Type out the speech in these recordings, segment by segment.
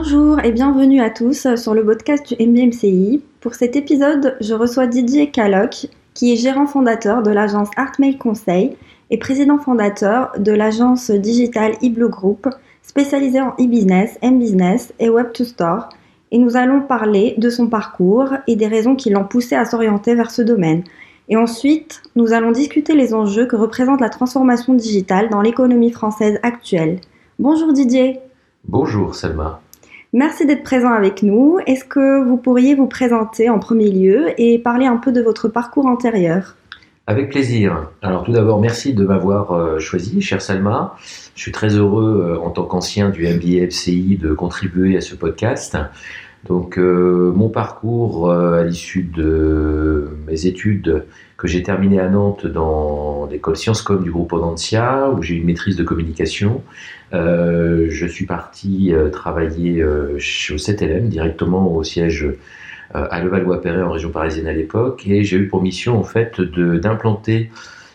Bonjour et bienvenue à tous sur le podcast du MBMCI. Pour cet épisode, je reçois Didier Caloc, qui est gérant fondateur de l'agence Artmail Conseil et président fondateur de l'agence digitale eBlue Group, spécialisée en e-business, m-business et web to store. Et nous allons parler de son parcours et des raisons qui l'ont poussé à s'orienter vers ce domaine. Et ensuite, nous allons discuter les enjeux que représente la transformation digitale dans l'économie française actuelle. Bonjour Didier. Bonjour Selma. Merci d'être présent avec nous. Est-ce que vous pourriez vous présenter en premier lieu et parler un peu de votre parcours antérieur Avec plaisir. Alors tout d'abord, merci de m'avoir euh, choisi, cher Salma. Je suis très heureux, euh, en tant qu'ancien du MBA FCI, de contribuer à ce podcast. Donc euh, mon parcours à l'issue de mes études que j'ai terminées à Nantes dans l'école Sciences Com du groupe Audencia, où j'ai une maîtrise de communication. Euh, je suis parti euh, travailler euh, chez, au 7LM, directement au siège à Levallois-Perret en région parisienne à l'époque, et j'ai eu pour mission en fait d'implanter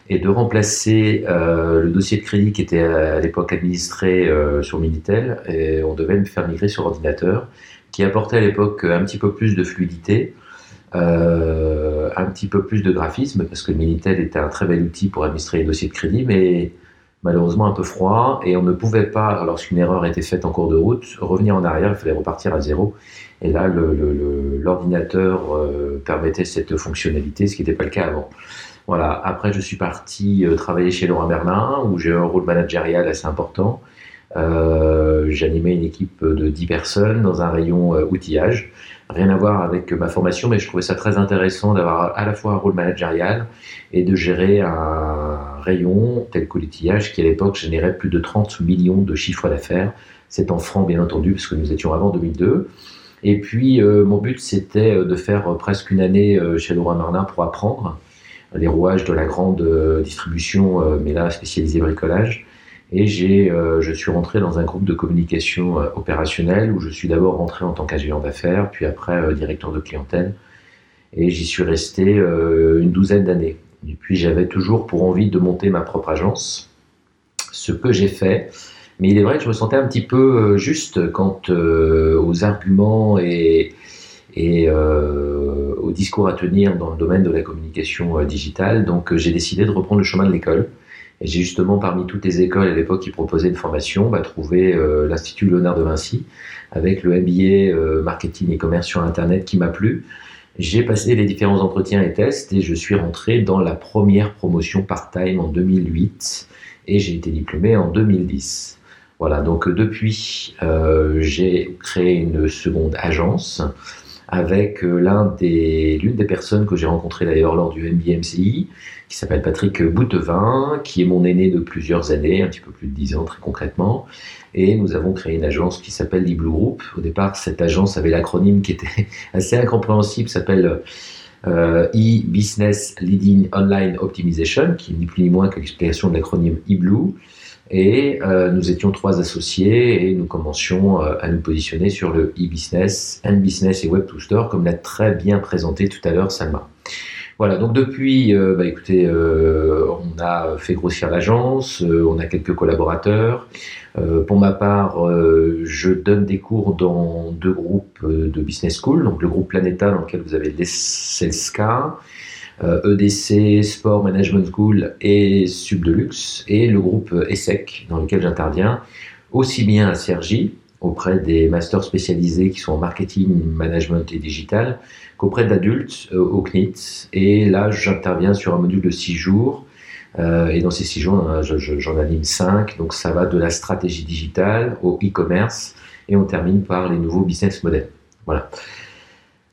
et de remplacer le dossier de crédit qui était à, l'époque administré sur Minitel, et on devait me faire migrer sur ordinateur, qui apportait à l'époque un petit peu plus de fluidité, un petit peu plus de graphisme, parce que Minitel était un très bel outil pour administrer les dossiers de crédit, mais malheureusement un peu froid et on ne pouvait pas, lorsqu'une erreur était faite en cours de route, revenir en arrière, il fallait repartir à zéro. Et là, l'ordinateur euh, permettait cette fonctionnalité, ce qui n'était pas le cas avant. Voilà. Après, je suis parti euh, travailler chez Laurent Merlin, où j'ai eu un rôle managérial assez important. Euh, J'animais une équipe de 10 personnes dans un rayon euh, outillage. Rien à voir avec ma formation, mais je trouvais ça très intéressant d'avoir à la fois un rôle managérial et de gérer un rayon tel que l'outillage qui à l'époque générait plus de 30 millions de chiffres d'affaires. C'est en francs bien entendu, parce que nous étions avant 2002. Et puis euh, mon but c'était de faire presque une année chez Laurent Merlin pour apprendre les rouages de la grande distribution, mais là spécialisée bricolage. Et j'ai, je suis rentré dans un groupe de communication opérationnelle où je suis d'abord rentré en tant qu'agent d'affaires, puis après directeur de clientèle. Et j'y suis resté une douzaine d'années. Et puis j'avais toujours pour envie de monter ma propre agence, ce que j'ai fait. Mais il est vrai que je me sentais un petit peu euh, juste quant euh, aux arguments et, et euh, au discours à tenir dans le domaine de la communication digitale. Donc j'ai décidé de reprendre le chemin de l'école. Et j'ai justement, parmi toutes les écoles à l'époque qui proposaient une formation, bah, trouvé l'Institut Léonard de Vinci avec le MBA Marketing et Commerce sur Internet qui m'a plu. J'ai passé les différents entretiens et tests et je suis rentré dans la première promotion part-time en 2008 et j'ai été diplômé en 2010. Voilà, donc depuis, euh, j'ai créé une seconde agence avec euh, l'une des personnes que j'ai rencontrées d'ailleurs lors du MBMCI, qui s'appelle Patrick Boutevin, qui est mon aîné de plusieurs années, un petit peu plus de 10 ans très concrètement. Et nous avons créé une agence qui s'appelle l'Iblue Group. Au départ, cette agence avait l'acronyme qui était assez incompréhensible, s'appelle euh, e-Business Leading Online Optimization, qui est ni plus ni moins que l'explication de l'acronyme eBlue. Et euh, nous étions trois associés et nous commencions euh, à nous positionner sur le e-business, n-business et web to store, comme l'a très bien présenté tout à l'heure Salma. Voilà, donc depuis, euh, bah, écoutez, on a fait grossir l'agence, on a quelques collaborateurs. pour ma part, je donne des cours dans deux groupes de business school, donc le groupe Planeta dans lequel vous avez les EDC, euh, e Sport Management School et Subdelux, et le groupe ESSEC dans lequel j'interviens, aussi bien à Sergi, auprès des masters spécialisés qui sont en marketing, management et digital, qu'auprès d'adultes euh, au CNIT. Et là, j'interviens sur un module de six jours. Euh, et dans ces six jours, j'en anime cinq. Donc ça va de la stratégie digitale au e-commerce et on termine par les nouveaux business models. Voilà.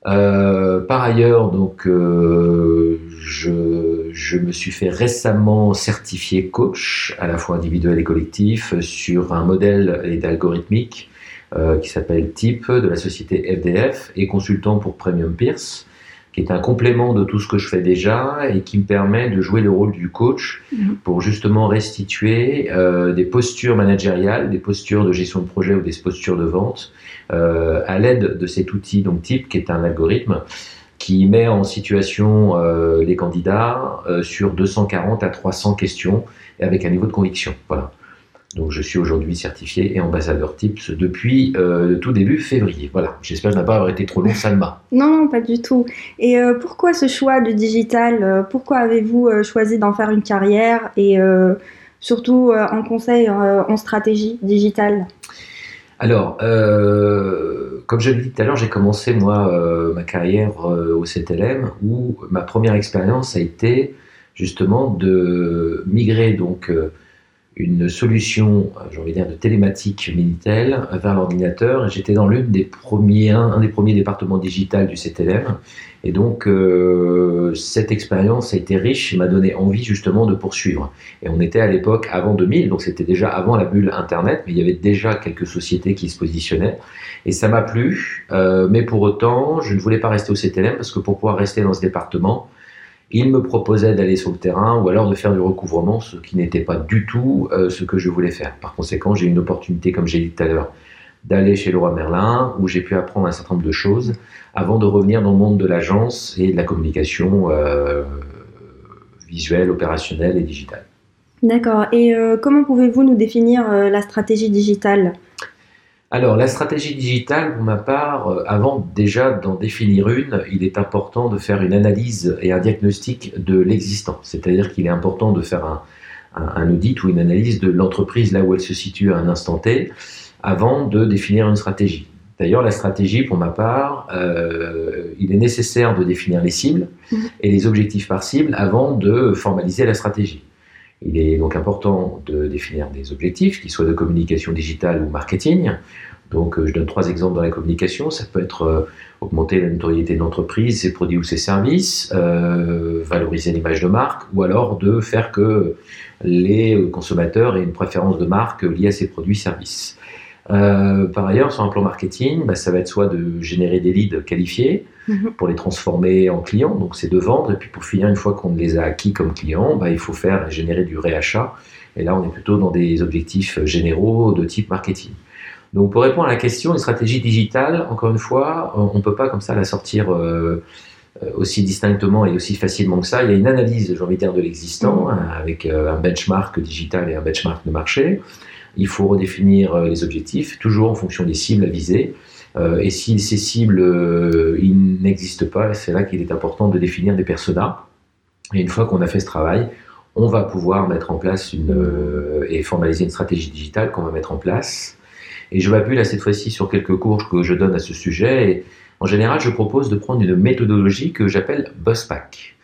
Par ailleurs, donc, je, je, me suis fait récemment certifier coach, à la fois individuel et collectif, sur un modèle et d'algorithmique euh, qui s'appelle TIP de la société FDF et consultant pour Premium Pierce qui est un complément de tout ce que je fais déjà et qui me permet de jouer le rôle du coach mhm. pour justement restituer euh, des postures managériales, des postures de gestion de projet ou des postures de vente euh, à l'aide de cet outil, donc type, qui est un algorithme qui met en situation euh, les candidats sur 240 à 300 questions et avec un niveau de conviction. Voilà. Donc je suis aujourd'hui certifié et ambassadeur TIPS depuis euh, tout début février. Voilà, j'espère ne pas été trop long, Salma. Non, non, pas du tout. Et euh, pourquoi ce choix du digital euh, Pourquoi avez-vous choisi d'en faire une carrière et surtout en conseil en stratégie digitale? Alors, comme je l'ai dit tout à l'heure, j'ai commencé moi ma carrière au CTLM où ma première expérience a été justement de migrer donc une solution, j'ai envie de dire, de télématique Minitel vers l'ordinateur. J'étais dans l'une des premiers, un, des premiers départements digital du CTLM. Et donc, euh, cette expérience a été riche et m'a donné envie justement de poursuivre. Et on était à l'époque avant 2000, donc c'était déjà avant la bulle Internet, mais il y avait déjà quelques sociétés qui se positionnaient. Et ça m'a plu, euh, mais pour autant, je ne voulais pas rester au CTLM parce que pour pouvoir rester dans ce département, il me proposait d'aller sur le terrain ou alors de faire du recouvrement, ce qui n'était pas du tout euh, ce que je voulais faire. Par conséquent, j'ai eu une opportunité, comme j'ai dit tout à l'heure, d'aller chez Leroy Merlin, où j'ai pu apprendre un certain nombre de choses, avant de revenir dans le monde de l'agence et de la communication euh, visuelle, opérationnelle et digitale. D'accord. Et euh, comment pouvez-vous nous définir la stratégie digitale? Alors, la stratégie digitale, pour ma part, euh, avant déjà d'en définir une, il est important de faire une analyse et un diagnostic de l'existant. C'est-à-dire qu'il est important de faire un, audit ou une analyse de l'entreprise là où elle se situe à un instant T avant de définir une stratégie. D'ailleurs, la stratégie, pour ma part, euh, il est nécessaire de définir les cibles mmh. et les objectifs par cible avant de formaliser la stratégie. Il est donc important de définir des objectifs, qu'ils soient de communication digitale ou marketing. Donc, euh, je donne trois exemples dans la communication. Ça peut être euh, augmenter la notoriété de l'entreprise, ses produits ou ses services, euh, valoriser l'image de marque, ou alors de faire que les consommateurs aient une préférence de marque liée à ses produits et services. Euh, par ailleurs, sur un plan marketing, bah, ça va être soit de générer des leads qualifiés mhm. pour les transformer en clients, donc c'est de vendre, et puis pour finir, une fois qu'on les a acquis comme clients, bah, il faut faire générer du réachat, et là on est plutôt dans des objectifs généraux de type marketing. Donc pour répondre à la question, une stratégie digitale, encore une fois, on ne peut pas comme ça la sortir euh, aussi distinctement et aussi facilement que ça. Il y a une analyse, j'ai envie de dire, de l'existant, mhm. avec euh, un benchmark digital et un benchmark de marché il faut redéfinir euh, les objectifs, toujours en fonction des cibles à viser. Euh, et si ces cibles euh, n'existent pas, c'est là qu'il est important de définir des personas. Et une fois qu'on a fait ce travail, on va pouvoir mettre en place et formaliser une stratégie digitale qu'on va mettre en place. Et je m'appuie là cette fois-ci sur quelques cours que je donne à ce sujet. Et en général, je propose de prendre une méthodologie que j'appelle BOSSPAC.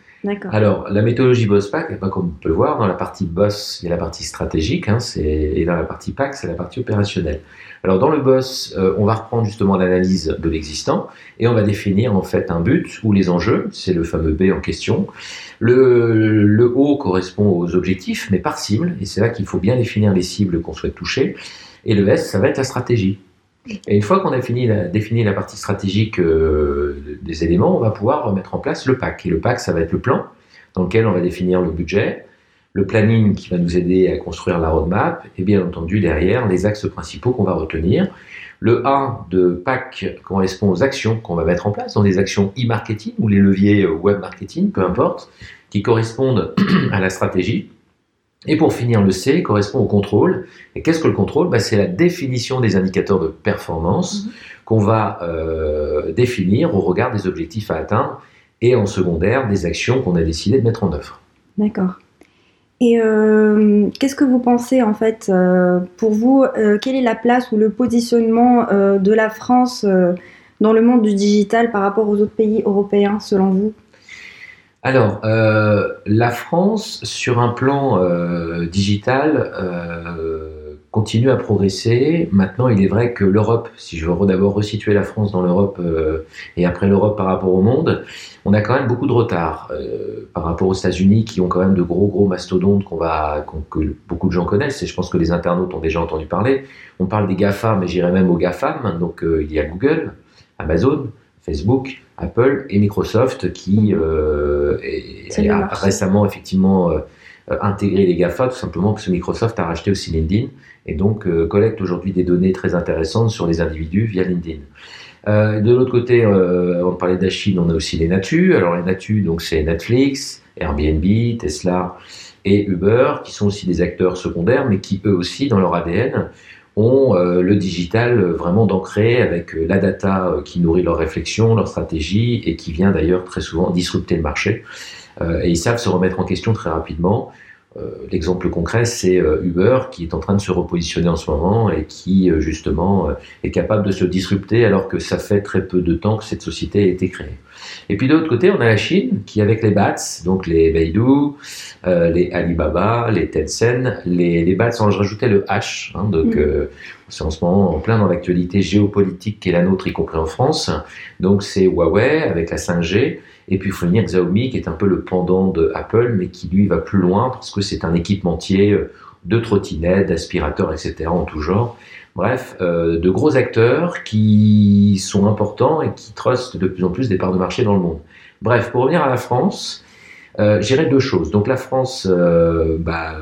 Alors, la méthodologie BOSS-PAC, eh ben, comme on peut le voir, dans la partie BOSS, il y a la partie stratégique, hein, et dans la partie PAC, c'est la partie opérationnelle. Alors, dans le BOSS, euh, on va reprendre justement l'analyse de l'existant, et on va définir en fait un but ou les enjeux, c'est le fameux B en question. Le, le O correspond aux objectifs, mais par cible, et c'est là qu'il faut bien définir les cibles qu'on souhaite toucher. Et le S, ça va être la stratégie. Une fois qu'on a défini la partie stratégique euh, des éléments, on va pouvoir mettre en place le PAC. Et le PAC, ça va être le plan dans lequel on va définir le budget, le planning qui va nous aider à construire la roadmap, et bien entendu derrière les axes principaux qu'on va retenir. Le A de PAC correspond aux actions qu'on va mettre en place, dans des actions e-marketing ou les leviers euh, web marketing, peu importe, qui correspondent à la stratégie. Et pour finir, le C correspond au contrôle. Et qu'est-ce que le contrôle? Bah, C'est la définition des indicateurs de performance mhm. qu'on va euh, définir au regard des objectifs à atteindre et en secondaire des actions qu'on a décidé de mettre en œuvre. D'accord. Et euh, qu'est-ce que vous pensez en fait euh, Pour vous, quelle est la place ou le positionnement de la France dans le monde du digital par rapport aux autres pays européens selon vous? Alors, euh, la France, sur un plan euh, digital, euh, continue à progresser. Maintenant, il est vrai que l'Europe, si je veux d'abord resituer la France dans l'Europe et après l'Europe par rapport au monde, on a quand même beaucoup de retard par rapport aux États-Unis qui ont quand même de gros gros mastodontes qu'on va, que beaucoup de gens connaissent et je pense que les internautes ont déjà entendu parler. On parle des GAFA, mais j'irai même aux GAFAM. Donc, il y a Google, Amazon, Facebook, Apple et Microsoft qui mhm. euh, a récemment effectivement euh, euh, intégré les GAFA tout simplement parce que Microsoft a racheté aussi LinkedIn et donc collecte aujourd'hui des données très intéressantes sur les individus via LinkedIn. de l'autre côté, on parlait de la Chine, on a aussi les Natu. Alors les Natu, donc c'est Netflix, Airbnb, Tesla et Uber, qui sont aussi des acteurs secondaires, mais qui eux aussi, dans leur ADN, ont euh, le digital vraiment d'ancré avec euh, la data euh, qui nourrit leur réflexion, leur stratégie et qui vient d'ailleurs très souvent disrupter le marché. et ils savent se remettre en question très rapidement. L'exemple concret, c'est Uber qui est en train de se repositionner en ce moment et qui justement est capable de se disrupter alors que ça fait très peu de temps que cette société a été créée. Et puis de l'autre côté, on a la Chine qui, avec les BATS, donc les Baidu, euh, les Alibaba, les Tencent, les, les BATS, je rajoutais le H, hein, donc mm. euh, c'est en ce moment en plein dans l'actualité géopolitique qui est la nôtre, y compris en France. Donc c'est Huawei avec la 5G. Et puis il faut Xiaomi qui est un peu le pendant de Apple, mais qui lui va plus loin parce que c'est un équipementier euh, de trottinettes, d'aspirateurs, etc. en tout genre. Bref, euh, de gros acteurs qui sont importants et qui trustent de plus en plus des parts de marché dans le monde. Bref, pour revenir à la France, euh, j'irai deux choses. Donc la France bah,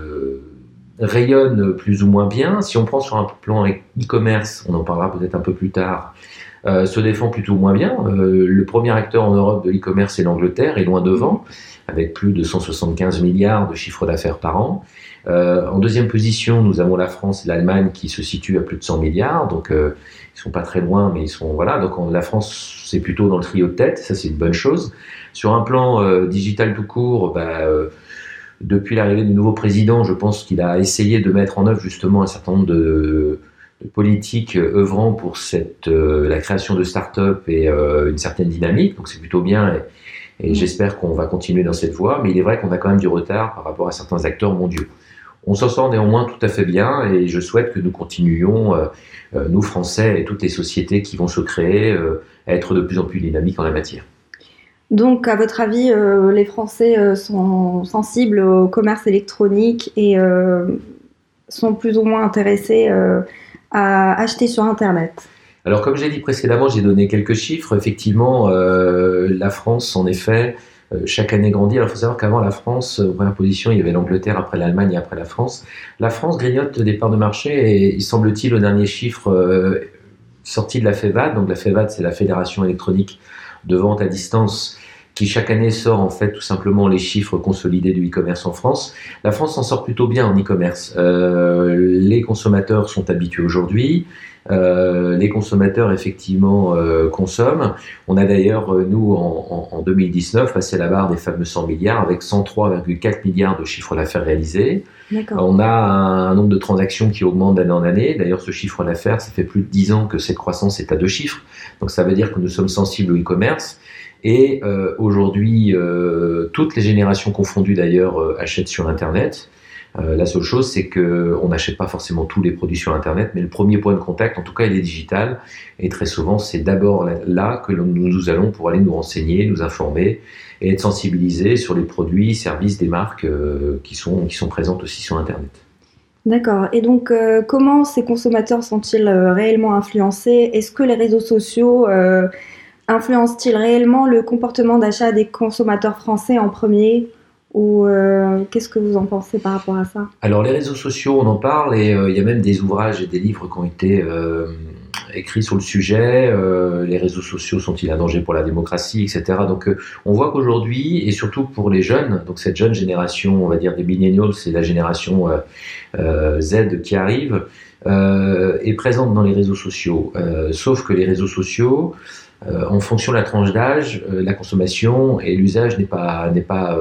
rayonne plus ou moins bien. Si on prend sur un plan e-commerce, on en parlera peut-être un peu plus tard, se défend plutôt moins bien. le premier acteur en Europe de l'e-commerce, c'est l'Angleterre, et loin devant, avec plus de 175 milliards de chiffre d'affaires par an. Euh, en deuxième position, nous avons la France et l'Allemagne qui se situent à plus de 100 milliards, donc euh, ils sont pas très loin, mais ils sont voilà. Donc la France, c'est plutôt dans le trio de tête, ça c'est une bonne chose. Sur un plan euh, digital tout court, bah, euh, depuis l'arrivée du nouveau président, je pense qu'il a essayé de mettre en œuvre justement un certain nombre de politiques œuvrant pour cette, la création de start-up et une certaine dynamique. Donc c'est plutôt bien. Et, et mmh. j'espère qu'on va continuer dans cette voie, mais il est vrai qu'on a quand même du retard par rapport à certains acteurs mondiaux. On s'en sort néanmoins tout à fait bien et je souhaite que nous continuions, euh, euh, nous Français et toutes les sociétés qui vont se créer, euh, à être de plus en plus dynamiques en la matière. Donc, à votre avis, les Français sont sensibles au commerce électronique et sont plus ou moins intéressés à acheter sur Internet alors, comme j'ai dit précédemment, j'ai donné quelques chiffres. Effectivement, la France, en effet, euh, chaque année grandit. Alors il faut savoir qu'avant la France, en première position, il y avait l'Angleterre, après l'Allemagne et après la France. La France grignote des parts de marché et il semble-t-il au dernier chiffre euh, sorti de la FEVAD, donc la FEVAD c'est la Fédération électronique de vente à distance qui chaque année sort en fait tout simplement les chiffres consolidés du e-commerce en France. La France s'en sort plutôt bien en e-commerce. Euh, les consommateurs sont habitués aujourd'hui. Euh, les consommateurs effectivement euh, consomment. On a d'ailleurs, euh, nous, en, en, 2019, passé la barre des fameux 100 milliards avec 103,4 milliards de chiffre d'affaires réalisés. On a un, nombre de transactions qui augmente d'année en année. D'ailleurs, ce chiffre d'affaires, ça fait plus de 10 ans que cette croissance est à deux chiffres. Donc ça veut dire que nous sommes sensibles au e-commerce. Et euh, aujourd'hui, euh, toutes les générations confondues d'ailleurs achètent sur Internet. Euh, la seule chose, c'est qu'on n'achète pas forcément tous les produits sur Internet, mais le premier point de contact, en tout cas, il est digital. Et très souvent, c'est d'abord là que nous allons pour aller nous renseigner, nous informer et être sensibilisés sur les produits, services des marques euh, qui, sont, qui sont présentes aussi sur Internet. D'accord. Et donc, euh, comment ces consommateurs sont-ils réellement influencés? Est-ce que les réseaux sociaux influencent-ils réellement le comportement d'achat des consommateurs français en premier ou euh, qu'est-ce que vous en pensez par rapport à ça? Alors les réseaux sociaux, on en parle et euh, il y a même des ouvrages et des livres qui ont été euh, écrits sur le sujet. les réseaux sociaux sont-ils un danger pour la démocratie, etc. Donc on voit qu'aujourd'hui et surtout pour les jeunes, donc cette jeune génération, on va dire des millennials, c'est la génération Z qui arrive, est présente dans les réseaux sociaux. sauf que les réseaux sociaux en fonction de la tranche d'âge, la consommation et l'usage n'est pas n'est pas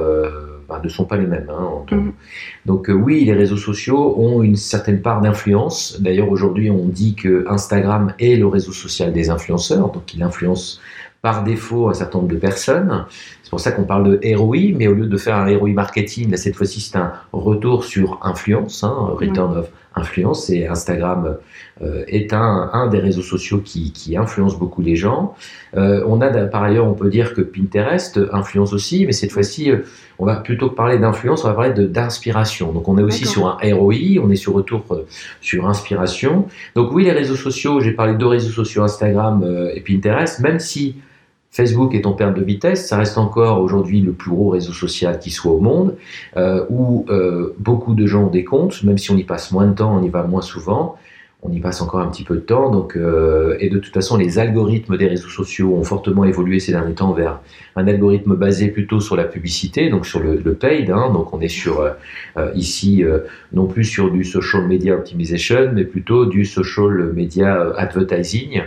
ne sont pas les mêmes. Hein, mhm. Donc euh, oui, les réseaux sociaux ont une certaine part d'influence. D'ailleurs, aujourd'hui, on dit que Instagram est le réseau social des influenceurs, donc il influence par défaut un certain nombre de personnes. C'est pour ça qu'on parle de ROI, mais au lieu de faire un ROI marketing, là, cette fois-ci, c'est un retour sur influence, hein, return of influence. Et Instagram euh, est un, un, des réseaux sociaux qui, qui influence beaucoup les gens. Euh, on a par ailleurs, on peut dire que Pinterest influence aussi, mais cette fois-ci, euh, on va plutôt que parler d'influence, on va parler d'inspiration. Donc on est aussi sur un ROI, on est sur retour euh, sur inspiration. Donc oui, les réseaux sociaux, j'ai parlé de réseaux sociaux, Instagram et Pinterest, même si Facebook est en perte de vitesse, ça reste encore aujourd'hui le plus gros réseau social qui soit au monde, euh, où euh, beaucoup de gens ont des comptes, même si on y passe moins de temps, on y va moins souvent. On y passe encore un petit peu de temps. Donc, euh, et de toute façon, les algorithmes des réseaux sociaux ont fortement évolué ces derniers temps vers un algorithme basé plutôt sur la publicité, donc sur le, paid. Hein. donc, on est sur euh, euh, ici non plus sur du social media optimization, mais plutôt du social media advertising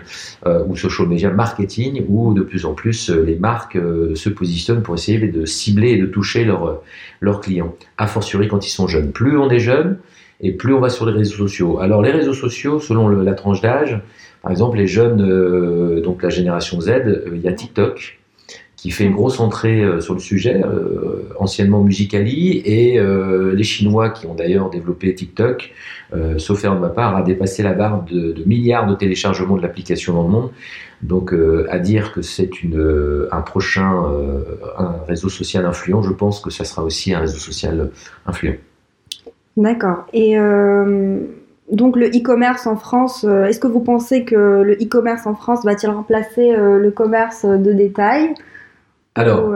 ou social media marketing, où de plus en plus les marques se positionnent pour essayer de cibler et de toucher leurs leurs clients. A fortiori quand ils sont jeunes. Plus on est jeune, et plus on va sur les réseaux sociaux. Alors les réseaux sociaux, selon la tranche d'âge, par exemple les jeunes, euh, donc la génération Z, euh, il y a TikTok qui fait une grosse entrée euh, sur le sujet, anciennement Musicali, et les Chinois qui ont d'ailleurs développé TikTok, sauf erreur de ma part, a dépassé la barre de, milliards de téléchargements de l'application dans le monde. Donc à dire que c'est un prochain un réseau social influent, je pense que ça sera aussi un réseau social influent. D'accord. Et euh, donc le e-commerce en France, euh, est-ce que vous pensez que le e-commerce en France va-t-il remplacer euh, le commerce de détail alors,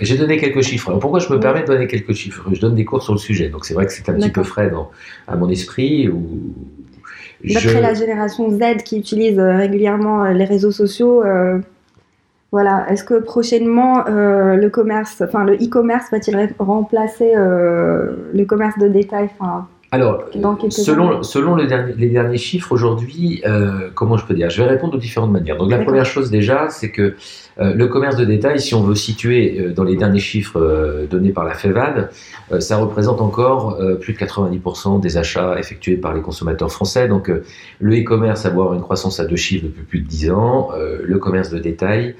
j'ai donné quelques chiffres. pourquoi je me permets de donner quelques chiffres? Je donne des cours sur le sujet, donc c'est vrai que c'est un petit peu frais dans, à mon esprit. D'après la génération Z qui utilise régulièrement les réseaux sociaux, voilà. Est-ce que prochainement euh, le commerce, enfin le e-commerce va-t-il remplacer euh, le commerce de détail alors, selon, selon les derniers chiffres aujourd'hui, euh, comment je peux dire Je vais répondre de différentes manières. Donc, la première chose déjà, c'est que euh, le commerce de détail, si on veut situer euh, dans les derniers chiffres donnés par la FEVAD, ça représente encore plus de 90% des achats effectués par les consommateurs français. Donc, le e-commerce a avoir une croissance à deux chiffres depuis plus de 10 ans. le commerce de détail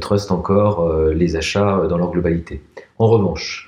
trust encore les achats dans leur globalité. En revanche,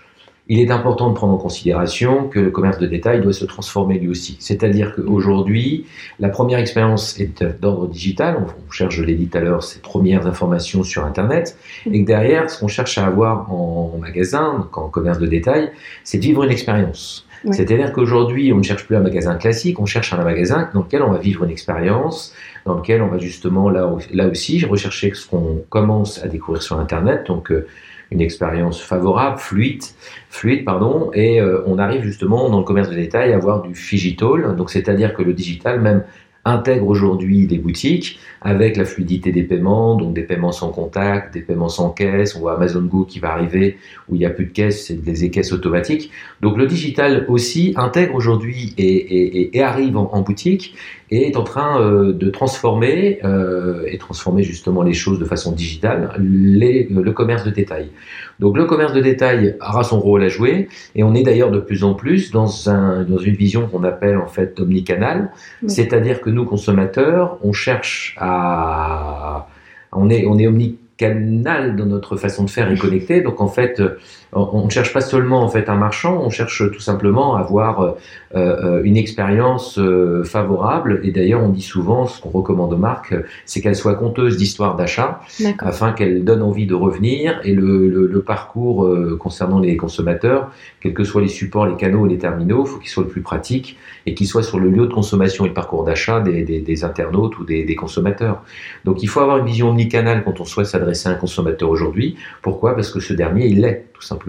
il est important de prendre en considération que le commerce de détail doit se transformer lui aussi. C'est-à-dire qu'aujourd'hui, la première expérience est d'ordre digital. On cherche, je l'ai dit tout à l'heure, ces premières informations sur Internet. Et que derrière, ce qu'on cherche à avoir en magasin, donc en commerce de détail, c'est de vivre une expérience. C'est-à-dire qu'aujourd'hui, on ne cherche plus un magasin classique, on cherche un magasin dans lequel on va vivre une expérience, dans lequel on va justement, là, là aussi, rechercher ce qu'on commence à découvrir sur Internet. Donc, euh, une expérience favorable, fluide, fluide pardon, et euh, on arrive justement dans le commerce de détail à avoir du digital, donc c'est-à-dire que le digital même intègre aujourd'hui les boutiques avec la fluidité des paiements, donc des paiements sans contact, des paiements sans caisse. On voit Amazon Go qui va arriver où il n'y a plus de caisse, c'est des caisses automatiques. Donc le digital aussi intègre aujourd'hui et, arrive en, boutique et est en train euh, de transformer euh, et transformer justement les choses de façon digitale, les, le commerce de détail. Donc le commerce de détail aura son rôle à jouer et on est d'ailleurs de plus en plus dans, un, dans une vision qu'on appelle en fait omnicanal, c'est-à-dire que nous consommateurs, on cherche à on est on est omnicanal dans notre façon de faire et connecté. Donc en fait, on ne cherche pas seulement en fait un marchand, on cherche tout simplement à avoir euh, euh, une expérience euh, favorable. Et d'ailleurs, on dit souvent, ce qu'on recommande aux marques, c'est qu'elles soient conteuses d'histoires d'achat, afin qu'elles donnent envie de revenir. Et le, le, parcours concernant les consommateurs, quels que soient les supports, les canaux, les terminaux, il faut qu'ils soient le plus pratique et qu'ils soient sur le lieu de consommation et le parcours d'achat des, des, des, internautes ou des, des, consommateurs. Donc il faut avoir une vision omnicanale quand on souhaite s'adresser à un consommateur aujourd'hui. Pourquoi? Parce que ce dernier, il l'est, tout simplement.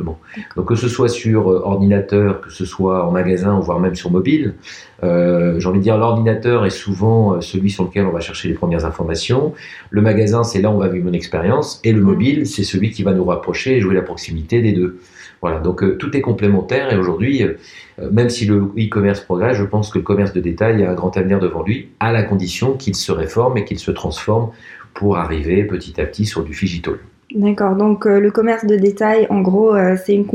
Donc que ce soit sur euh, ordinateur, que ce soit en magasin, voire même sur mobile, euh, j'ai envie de dire l'ordinateur est souvent euh, celui sur lequel on va chercher les premières informations. Le magasin, c'est là où on va vivre une expérience. Et le mobile, c'est celui qui va nous rapprocher et jouer la proximité des deux. Voilà, donc tout est complémentaire et aujourd'hui, même si le e-commerce progresse, je pense que le commerce de détail a un grand avenir devant lui, à la condition qu'il se réforme et qu'il se transforme pour arriver petit à petit sur du digital. D'accord, donc euh, le commerce de détail, en gros, euh, c'est une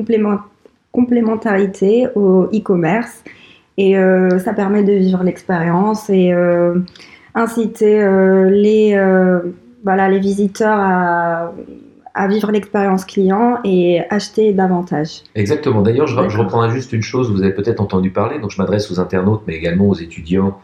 complémentarité au e-commerce et euh, ça permet de vivre l'expérience et inciter les, voilà, les visiteurs à, à vivre l'expérience client et acheter davantage. Exactement. D'ailleurs, je, je reprends juste une chose, vous avez peut-être entendu parler, donc je m'adresse aux internautes, mais également aux étudiants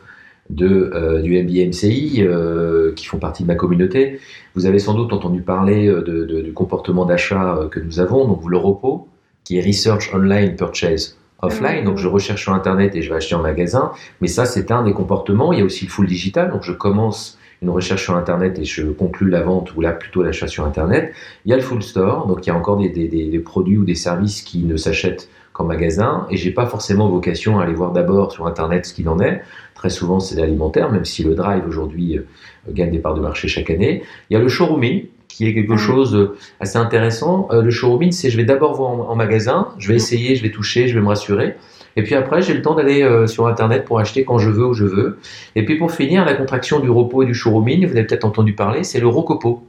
de, euh, du MBMCI euh, qui font partie de ma communauté. Vous avez sans doute entendu parler euh, de, du comportement d'achat que nous avons, donc le repos, qui est Research Online Purchase Offline. Donc je recherche sur Internet et je vais acheter en magasin. Mais ça, c'est un des comportements. Il y a aussi le full digital. Donc je commence une recherche sur Internet et je conclue la vente ou là plutôt l'achat sur Internet. Il y a le full store. Donc il y a encore des, des, des produits ou des services qui ne s'achètent qu'en magasin, et j'ai pas forcément vocation à aller voir d'abord sur Internet ce qu'il en est. Très souvent, c'est l'alimentaire, même si le drive aujourd'hui euh, gagne des parts de marché chaque année. Il y a le showrooming, qui est quelque chose euh, assez intéressant. le showrooming, c'est je vais d'abord voir en, magasin, je vais essayer, je vais toucher, je vais me rassurer. Et puis après, j'ai le temps d'aller sur Internet pour acheter quand je veux, où je veux. Et puis pour finir, la contraction du repos et du showrooming, vous avez peut-être entendu parler, c'est le rocopo.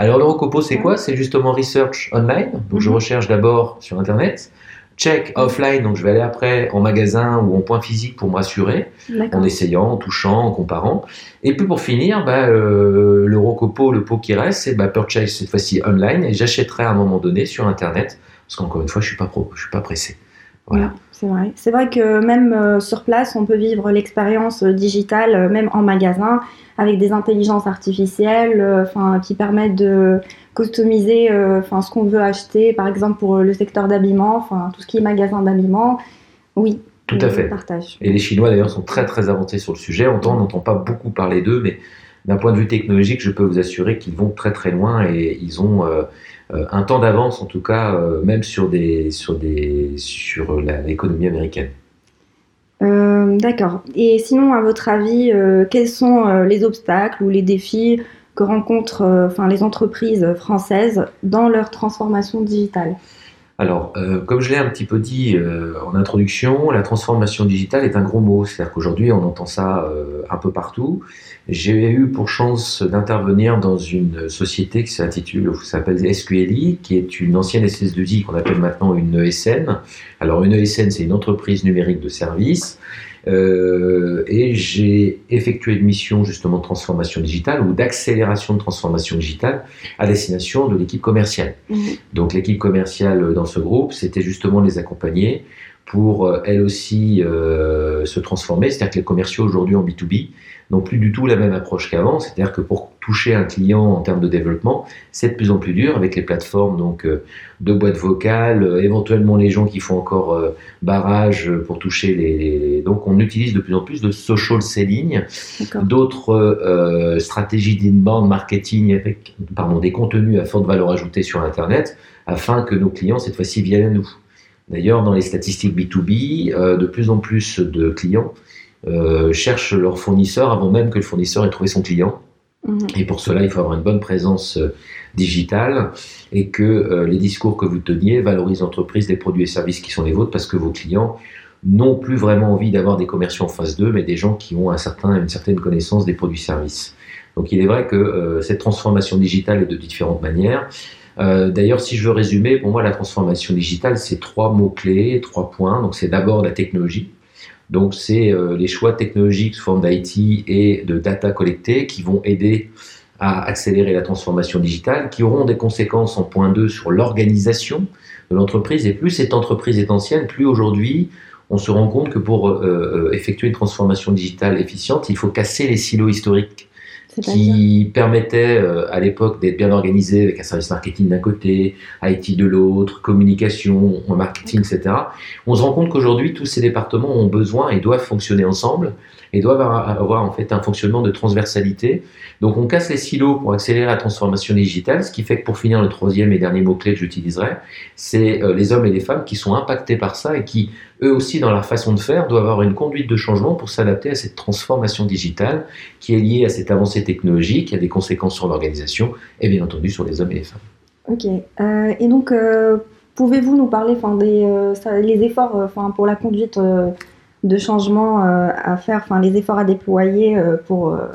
Alors le Rocopo, c'est quoi? C'est justement research online. Donc je mhm. recherche d'abord sur Internet. Check offline, donc je vais aller après en magasin ou en point physique pour me rassurer, en essayant, en touchant, en comparant. Et puis pour finir, bah, euh, le Rocopo, le pot qui reste, c'est bah, purchase cette fois-ci online et j'achèterai à un moment donné sur Internet, parce qu'encore une fois, je suis pas je suis pas pressé. Voilà. c'est vrai. C'est vrai que même euh, sur place, on peut vivre l'expérience euh, digitale, euh, même en magasin, avec des intelligences artificielles, enfin, qui permettent de customiser, enfin, ce qu'on veut acheter, par exemple pour le secteur d'habillement, enfin, tout ce qui est magasin d'habillement. Oui. Tout à fait. Partage. Et les Chinois d'ailleurs sont très très avancés sur le sujet. On n'entend pas beaucoup parler d'eux, mais d'un point de vue technologique, je peux vous assurer qu'ils vont très très loin et ils ont un temps d'avance en tout cas, euh, même sur, des, sur, des, sur l'économie américaine. Euh, d'accord. Et sinon, à votre avis, quels sont les obstacles ou les défis que rencontrent les entreprises françaises dans leur transformation digitale? Alors, euh, comme je l'ai un petit peu dit euh, en introduction, la transformation digitale est un gros mot. C'est-à-dire qu'aujourd'hui, on entend ça euh, un peu partout. J'ai eu pour chance d'intervenir dans une société qui s'intitule, s'appelle SQLI, qui est une ancienne SS2I qu'on appelle maintenant une ESN. Alors, une ESN, c'est une entreprise numérique de services. Euh, et j'ai effectué une mission justement de transformation digitale ou d'accélération de transformation digitale à destination de l'équipe commerciale. Mhm. Donc l'équipe commerciale dans ce groupe, c'était justement de les accompagner pour euh, elle aussi euh, se transformer. C'est-à-dire que les commerciaux aujourd'hui en B2B n'ont plus du tout la même approche qu'avant. C'est-à-dire que pour toucher un client en termes de développement, c'est de plus en plus dur avec les plateformes donc euh, de boîtes vocales, euh, éventuellement les gens qui font encore euh, barrage pour toucher les, Donc on utilise de plus en plus de social selling, d'autres stratégies d'inbound marketing avec pardon, des contenus à forte valeur ajoutée sur Internet afin que nos clients cette fois-ci viennent à nous. D'ailleurs, dans les statistiques B2B, de plus en plus de clients euh, cherchent leur fournisseur avant même que le fournisseur ait trouvé son client. Mhm. Et pour cela, il faut avoir une bonne présence euh, digitale et que euh, les discours que vous teniez valorisent l'entreprise, les produits et services qui sont les vôtres parce que vos clients n'ont plus vraiment envie d'avoir des commerciaux en face d'eux, mais des gens qui ont un certain, une certaine connaissance des produits et services. Donc il est vrai que cette transformation digitale est de différentes manières. D'ailleurs, si je veux résumer, pour moi, la transformation digitale, c'est trois mots-clés, trois points. Donc c'est d'abord la technologie, donc, c'est euh, les choix technologiques sous forme d'IT et de data collectées qui vont aider à accélérer la transformation digitale, qui auront des conséquences en point 2 sur l'organisation de l'entreprise. Et plus cette entreprise est ancienne, plus aujourd'hui, on se rend compte que pour euh, euh, effectuer une transformation digitale efficiente, il faut casser les silos historiques qui permettait euh, à l'époque d'être bien organisé avec un service marketing d'un côté, IT de l'autre, communication, marketing, etc. On se rend compte qu'aujourd'hui, tous ces départements ont besoin et doivent fonctionner ensemble et doivent avoir, en fait un fonctionnement de transversalité. Donc on casse les silos pour accélérer la transformation digitale, ce qui fait que pour finir, le troisième et dernier mot-clé que j'utiliserai, c'est euh, les hommes et les femmes qui sont impactés par ça et qui, eux aussi, dans leur façon de faire, doivent avoir une conduite de changement pour s'adapter à cette transformation digitale qui est liée à cette avancée technologique, qui a des conséquences sur l'organisation et bien entendu sur les hommes et les femmes. Ok. Euh, et donc, euh, pouvez-vous nous parler des les efforts pour la conduite de changements euh, à faire, les efforts à déployer euh, pour, euh,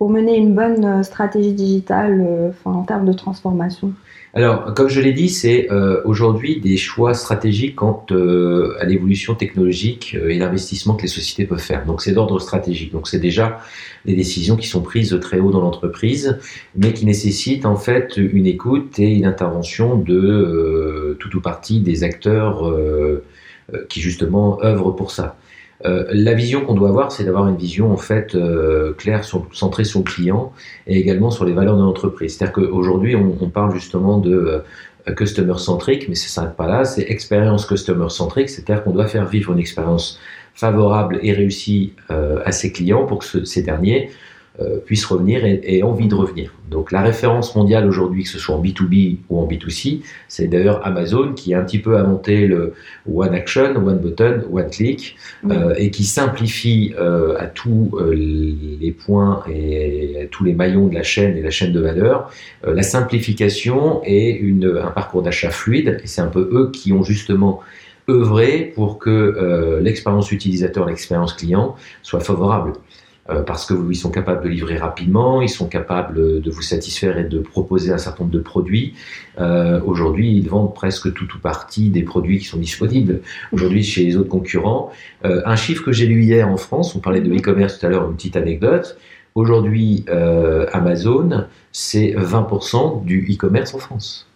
pour mener une bonne stratégie digitale en termes de transformation alors, comme je l'ai dit, c'est aujourd'hui des choix stratégiques quant à l'évolution technologique et l'investissement que les sociétés peuvent faire. Donc, c'est d'ordre stratégique. Donc, c'est déjà des décisions qui sont prises très haut dans l'entreprise, mais qui nécessitent en fait une écoute et une intervention de tout ou partie des acteurs qui justement œuvrent pour ça. Euh, la vision qu'on doit avoir, c'est d'avoir une vision en fait euh, claire, centrée sur le client et également sur les valeurs de l'entreprise. C'est-à-dire qu'aujourd'hui, on, on, parle justement de euh, customer centric, mais ça s'arrête pas là. C'est expérience customer centric, c'est-à-dire qu'on doit faire vivre une expérience favorable et réussie à ses clients pour que ces derniers puissent revenir et, envie de revenir. Donc la référence mondiale aujourd'hui, que ce soit en B2B ou en B2C, c'est d'ailleurs Amazon qui a un petit peu inventé le One Action, One Button, One Click, euh, et qui simplifie euh, à tous les points et à tous les maillons de la chaîne et la chaîne de valeur la simplification et une, un parcours d'achat fluide. Et c'est un peu eux qui ont justement œuvré pour que l'expérience utilisateur, l'expérience client soit favorable. Euh, parce qu'ils sont capables de livrer rapidement, ils sont capables de vous satisfaire et de proposer un certain nombre de produits. Euh, aujourd'hui, ils vendent presque tout ou partie des produits qui sont disponibles aujourd'hui chez les autres concurrents. Euh, un chiffre que j'ai lu hier en France, on parlait de e-commerce tout à l'heure, une petite anecdote. Aujourd'hui, Amazon, c'est 20% du e-commerce en France.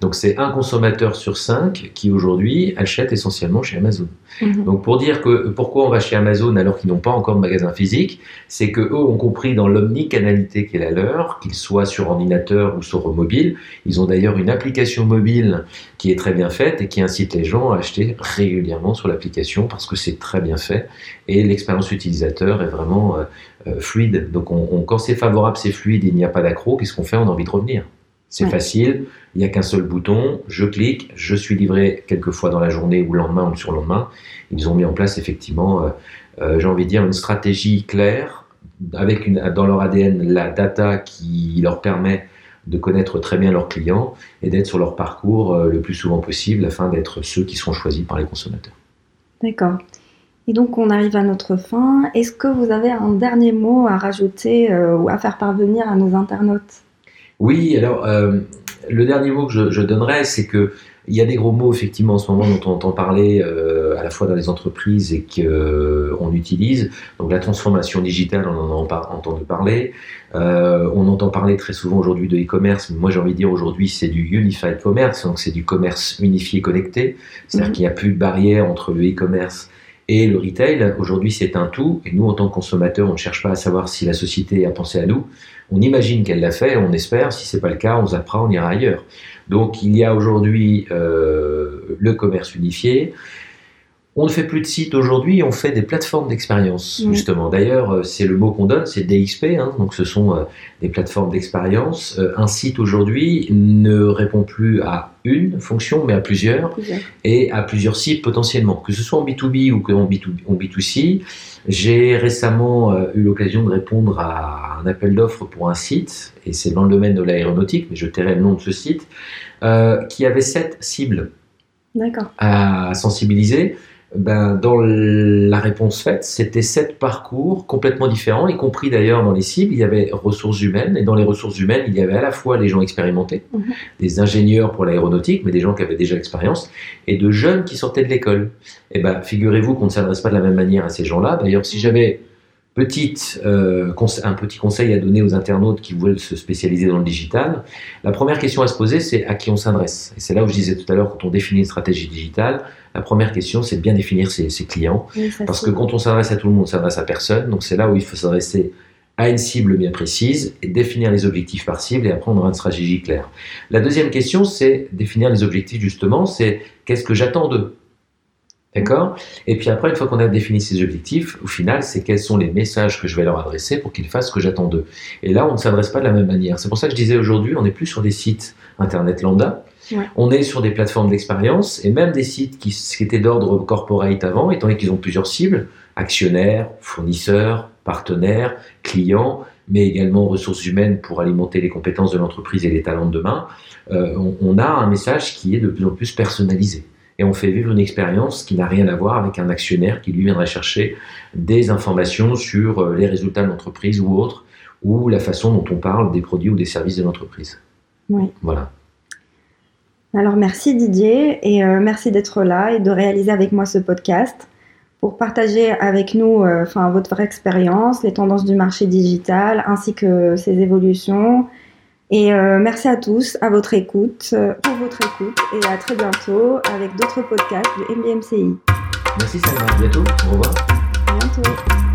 Donc c'est un consommateur sur cinq qui aujourd'hui achète essentiellement chez Amazon. Mhm. Donc pour dire que pourquoi on va chez Amazon alors qu'ils n'ont pas encore de magasin physique, c'est que eux ont compris dans l'omnicanalité qui est la leur, qu'ils soient sur ordinateur ou sur mobile. Ils ont d'ailleurs une application mobile qui est très bien faite et qui incite les gens à acheter régulièrement sur l'application parce que c'est très bien fait et l'expérience utilisateur est vraiment euh, euh, fluide. Donc quand c'est favorable, c'est fluide, il n'y a pas d'accro, qu'est-ce qu'on fait? On a envie de revenir. C'est facile, il n'y a qu'un seul bouton, je clique, je suis livré quelques fois dans la journée ou le lendemain ou le surlendemain. Ils ont mis en place effectivement, euh, euh, j'ai envie de dire, une stratégie claire, avec une, dans leur ADN la data qui leur permet de connaître très bien leurs clients et d'être sur leur parcours euh, le plus souvent possible afin d'être ceux qui sont choisis par les consommateurs. D'accord. Et donc on arrive à notre fin. Est-ce que vous avez un dernier mot à rajouter ou à faire parvenir à nos internautes? Oui, alors euh, le dernier mot que je, je donnerais, c'est que il y a des gros mots effectivement en ce moment dont on entend parler euh, à la fois dans les entreprises et qu'on euh, utilise. Donc la transformation digitale, on en a entendu parler. Euh, on entend parler très souvent aujourd'hui de e-commerce, mais moi j'ai envie de dire aujourd'hui c'est du unified commerce, donc c'est du commerce unifié connecté. C'est-à-dire mmh. qu'il n'y a plus de barrière entre le e-commerce et le retail, aujourd'hui, c'est un tout. Et nous, en tant que consommateurs, on ne cherche pas à savoir si la société a pensé à nous. On imagine qu'elle l'a fait, on espère. Si c'est pas le cas, on zappera, on ira ailleurs. Donc, il y a aujourd'hui euh, le commerce unifié. On ne fait plus de sites aujourd'hui, on fait des plateformes d'expérience, justement. D'ailleurs, euh, c'est le mot qu'on donne, c'est DXP, hein, donc ce sont euh, des plateformes d'expérience. Euh, un site aujourd'hui ne répond plus à une fonction, mais à plusieurs, et à plusieurs sites potentiellement, que ce soit en B2B ou en, B2, c J'ai récemment eu l'occasion de répondre à un appel d'offres pour un site, et c'est dans le domaine de l'aéronautique, mais je tairai le nom de ce site, qui avait sept cibles. À sensibiliser ben, dans la réponse faite, c'était sept parcours complètement différents, y compris d'ailleurs dans les cibles, il y avait ressources humaines, et dans les ressources humaines, il y avait à la fois les gens expérimentés, mhm. des ingénieurs pour l'aéronautique, mais des gens qui avaient déjà l'expérience, et de jeunes qui sortaient de l'école. Et eh ben, figurez-vous qu'on ne s'adresse pas de la même manière à ces gens-là. D'ailleurs, si j'avais Petite, euh, un petit conseil à donner aux internautes qui veulent se spécialiser dans le digital. La première question à se poser, c'est à qui on s'adresse. Et c'est là où je disais tout à l'heure, quand on définit une stratégie digitale, la première question, c'est de bien définir ses, clients. parce que quand on s'adresse à tout le monde, on s'adresse à personne. Donc c'est là où il faut s'adresser à une cible bien précise et définir les objectifs par cible et apprendre une stratégie claire. La deuxième question, c'est définir les objectifs justement, c'est qu'est-ce que j'attends d'eux? D'accord? Et puis après, une fois qu'on a défini ces objectifs, au final, c'est quels sont les messages que je vais leur adresser pour qu'ils fassent ce que j'attends d'eux. Et là, on ne s'adresse pas de la même manière. C'est pour ça que je disais aujourd'hui, on n'est plus sur des sites internet lambda. On est sur des plateformes d'expérience et même des sites qui, qui étaient d'ordre corporate avant, étant donné qu'ils ont plusieurs cibles, actionnaires, fournisseurs, partenaires, clients, mais également ressources humaines pour alimenter les compétences de l'entreprise et les talents de demain. Euh, on, on a un message qui est de plus en plus personnalisé et on fait vivre une expérience qui n'a rien à voir avec un actionnaire qui lui viendrait chercher des informations sur euh, les résultats de l'entreprise ou autre, ou la façon dont on parle des produits ou des services de l'entreprise. Oui. Voilà. Alors merci Didier et euh, merci d'être là et de réaliser avec moi ce podcast pour partager avec nous euh, enfin, votre expérience, les tendances du marché digital ainsi que ses évolutions et euh, merci à tous, à votre écoute, euh, pour votre écoute, et à très bientôt avec d'autres podcasts de MBMCI. Merci Salma, à bientôt, au revoir. À bientôt.